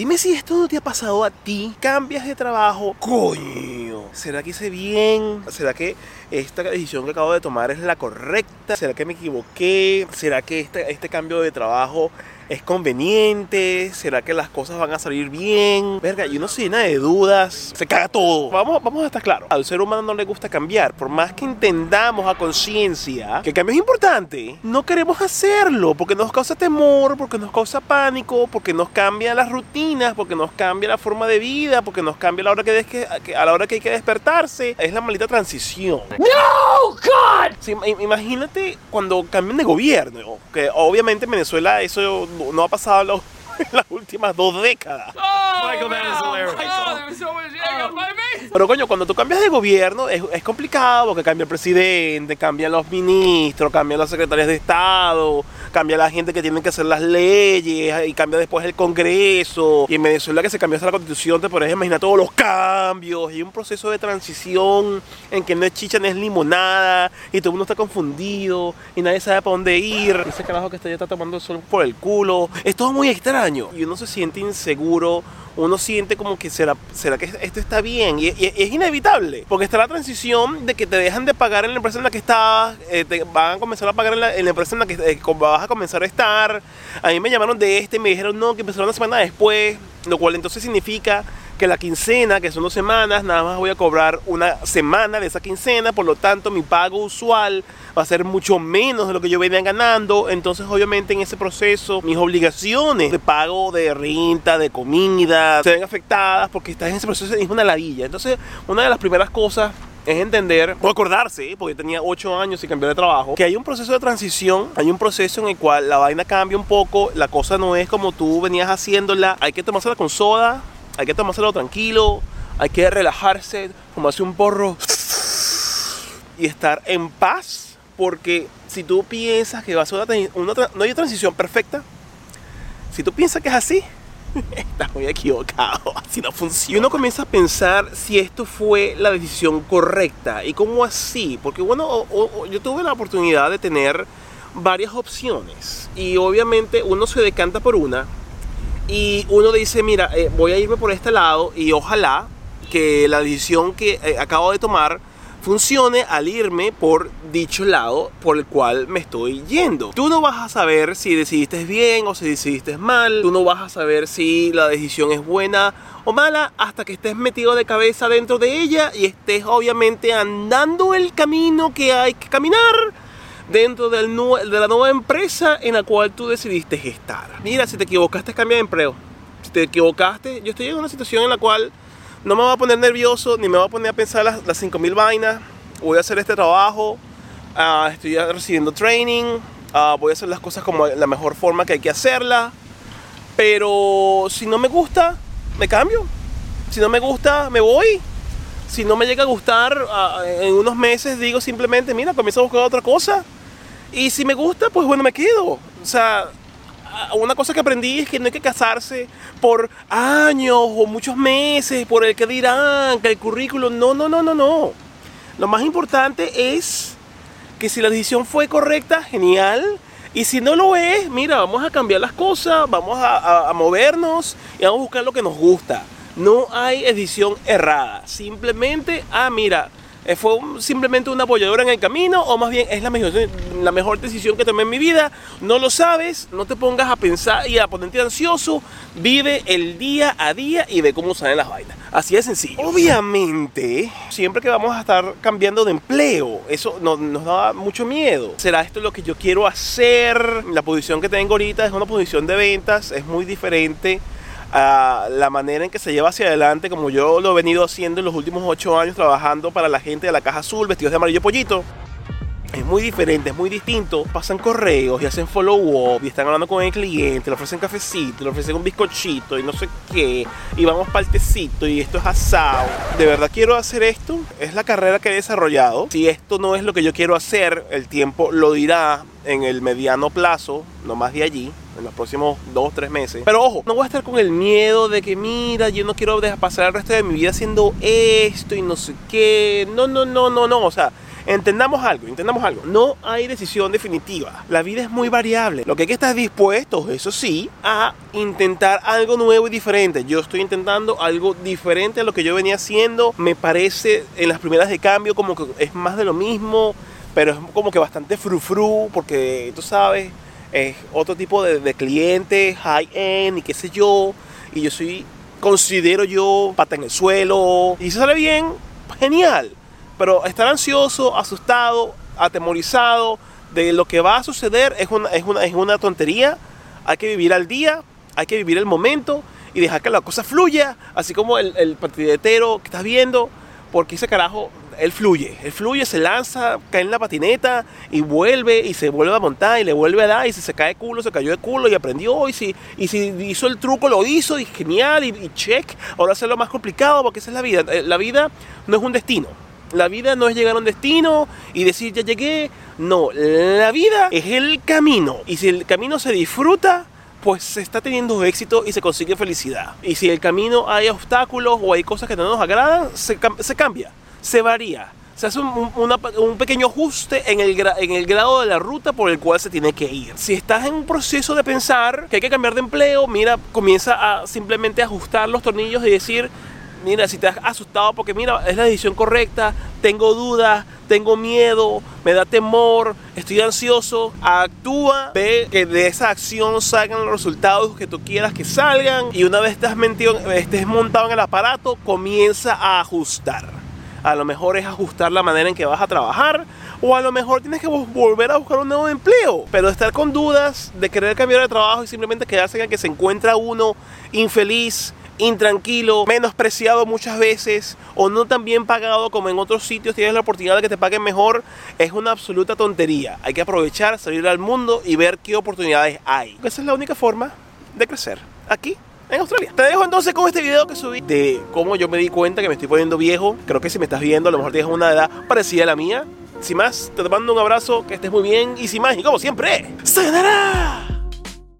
Dime si esto no te ha pasado a ti. Cambias de trabajo. Coño. ¿Será que hice bien? ¿Será que esta decisión que acabo de tomar es la correcta? ¿Será que me equivoqué? ¿Será que este, este cambio de trabajo es conveniente, será que las cosas van a salir bien, verga, y uno se llena de dudas, se caga todo. Vamos, vamos a estar claros, al ser humano no le gusta cambiar, por más que entendamos a conciencia que el cambio es importante, no queremos hacerlo porque nos causa temor, porque nos causa pánico, porque nos cambia las rutinas, porque nos cambia la forma de vida, porque nos cambia la hora que, a la hora que hay que despertarse. Es la maldita transición. No, God. imagínate cuando cambian de gobierno, que obviamente en Venezuela eso no ha pasado en las últimas dos décadas. Oh, Michael pero coño, cuando tú cambias de gobierno es, es, complicado porque cambia el presidente, cambian los ministros, cambian las secretarias de Estado, cambia la gente que tiene que hacer las leyes y cambia después el Congreso. Y en Venezuela que se cambió hasta la constitución, te puedes imaginar todos los cambios y un proceso de transición en que no es chicha, no es limonada y todo el mundo está confundido y nadie sabe para dónde ir. Ese carajo que está ya está tomando el sol por el culo. Es todo muy extraño y uno se siente inseguro uno siente como que será, será que esto está bien y, es inevitable porque está la transición de que te dejan de pagar en la empresa en la que estabas, eh, te van a comenzar a pagar en la, empresa en la que eh, vas a comenzar a estar. A mí me llamaron de este, me dijeron no, que empezaron una semana después, lo cual entonces significa que la quincena, que son dos semanas, nada más voy a cobrar una semana de esa quincena, por lo tanto mi pago usual va a ser mucho menos de lo que yo venía ganando, entonces obviamente en ese proceso mis obligaciones de pago de renta, de comida, se ven afectadas porque estás en ese proceso es una ladilla. Entonces una de las primeras cosas es entender o acordarse, porque tenía 8 años y cambié de trabajo, que hay un proceso de transición, hay un proceso en el cual la vaina cambia un poco, la cosa no es como tú venías haciéndola, hay que tomársela con soda, hay que tomárselo tranquilo, hay que relajarse, tomarse un porro y estar en paz, porque si tú piensas que va a ser una, no hay transición perfecta, si tú piensas que es así, estás muy equivocado, así no funciona. Y uno comienza a pensar si esto fue la decisión correcta. Y cómo así, porque bueno, yo tuve la oportunidad de tener varias opciones. Y obviamente uno se decanta por una y uno dice, mira, eh, voy a irme por este lado y ojalá que la decisión que eh, acabo de tomar funcione al irme por dicho lado por el cual me estoy yendo. Tú no vas a saber si decidiste bien o si decidiste mal. Tú no vas a saber si la decisión es buena o mala hasta que estés metido de cabeza dentro de ella y estés obviamente andando el camino que hay que caminar dentro del de la nueva empresa en la cual tú decidiste estar. Mira, si te equivocaste, cambia de empleo. Si te equivocaste, yo estoy en una situación en la cual no me voy a poner nervioso ni me voy a poner a pensar las, las 5000 vainas. Voy a hacer este trabajo, uh, estoy recibiendo training, uh, voy a hacer las cosas como la mejor forma que hay que hacerla. Pero si no me gusta, me cambio. Si no me gusta, me voy si no me llega a gustar uh, en unos meses, digo simplemente, mira, comienzo a buscar otra cosa. Y si me gusta, pues bueno, me quedo. O sea, una cosa que aprendí es que no hay que casarse por años o muchos meses, por el que dirán, que el currículum. No, no, no, no, no. Lo más importante es que si la decisión fue correcta, genial. Y si no lo es, mira, vamos a cambiar las cosas, vamos a, a movernos y vamos a buscar lo que nos gusta. No hay edición errada. Simplemente, ah, mira, eh, ¿Fue simplemente una apoyadora en el camino o más bien es la mejor, la mejor decisión que tomé en mi vida? No lo sabes, no te pongas a pensar y a ponerte ansioso, vive el día a día y ve cómo salen las vainas. Así de sencillo. Obviamente, siempre que vamos a estar cambiando de empleo, eso nos, nos da mucho miedo. ¿Será esto lo que yo quiero hacer? La posición que tengo ahorita es una posición de ventas, es muy diferente a la manera en que se lleva hacia adelante, como yo lo he venido haciendo en los últimos ocho años trabajando para la gente de la Caja Azul, vestidos de amarillo pollito. Es muy diferente, es muy distinto. Pasan correos y hacen follow-up y están hablando con el cliente, le ofrecen cafecito, le ofrecen un bizcochito y no sé qué. Y vamos para el tecito y esto es asado. ¿De verdad quiero hacer esto? Es la carrera que he desarrollado. Si esto no es lo que yo quiero hacer, el tiempo lo dirá en el mediano plazo, no más de allí en los próximos dos, tres meses. Pero ojo, no voy a estar con el miedo de que, mira, yo no quiero pasar el resto de mi vida haciendo esto y no sé qué. No, no, no, no, no. O sea, Entendamos algo, entendamos algo. No hay decisión definitiva. La vida es muy variable. Lo que hay que estar dispuesto, eso sí, a intentar algo nuevo y diferente. Yo estoy intentando algo diferente a lo que yo venía haciendo. Me parece en las primeras de cambio como que es más de lo mismo, pero es como que bastante frufru porque tú sabes, es otro tipo de, de cliente, high end y qué sé yo. Y yo soy, considero yo, pata en el suelo. Y si sale bien, genial pero estar ansioso, asustado, atemorizado de lo que va a suceder es una, es una, es una tontería. Hay que vivir al día, hay que vivir el momento y dejar que la cosa fluya, así como el, el partidetero que estás viendo, porque ese carajo, él fluye, él fluye, se lanza, cae en la patineta y vuelve y se vuelve a montar y le vuelve a dar y si se cae de culo, se cayó de culo y aprendió y si, y si hizo el truco, lo hizo y genial y, y check, ahora hace lo más complicado porque esa es la vida, Eh, la vida no es un destino, la vida no es llegar a un destino y decir ya llegué. No, la vida es el camino. Y si el camino se disfruta, pues se está teniendo éxito y se consigue felicidad. Y si el camino hay obstáculos o hay cosas que no nos agradan, se, cam- se cambia, se varía. Se hace un, pequeño ajuste en el, en el grado de la ruta por el cual se tiene que ir. Si estás en un proceso de pensar que hay que cambiar de empleo, mira, comienza a simplemente ajustar los tornillos y decir, mira, si te asustado porque mira, es la decisión correcta, tengo dudas, tengo miedo, me da temor, estoy ansioso, actúa, ve que de esa acción salgan los resultados que tú quieras que salgan y una vez estés, montado en el aparato, comienza a ajustar. A lo mejor es ajustar la manera en que vas a trabajar o a lo mejor tienes que vol- volver a buscar un nuevo empleo. Pero estar con dudas de querer cambiar de trabajo y simplemente quedarse en el que se encuentra uno infeliz, intranquilo, menospreciado muchas veces o no tan bien pagado como en otros sitios tienes la oportunidad de que te paguen mejor, es una absoluta tontería. Hay que aprovechar, salir al mundo y ver qué oportunidades hay. Esa es la única forma de crecer aquí en Australia. Te dejo entonces con este video que subí de cómo yo me di cuenta que me estoy poniendo viejo. Creo que si me estás viendo, a lo mejor tienes una edad parecida a la mía. Sin más, te mando un abrazo, que estés muy bien y sin más, y como siempre, ¡Sayonara!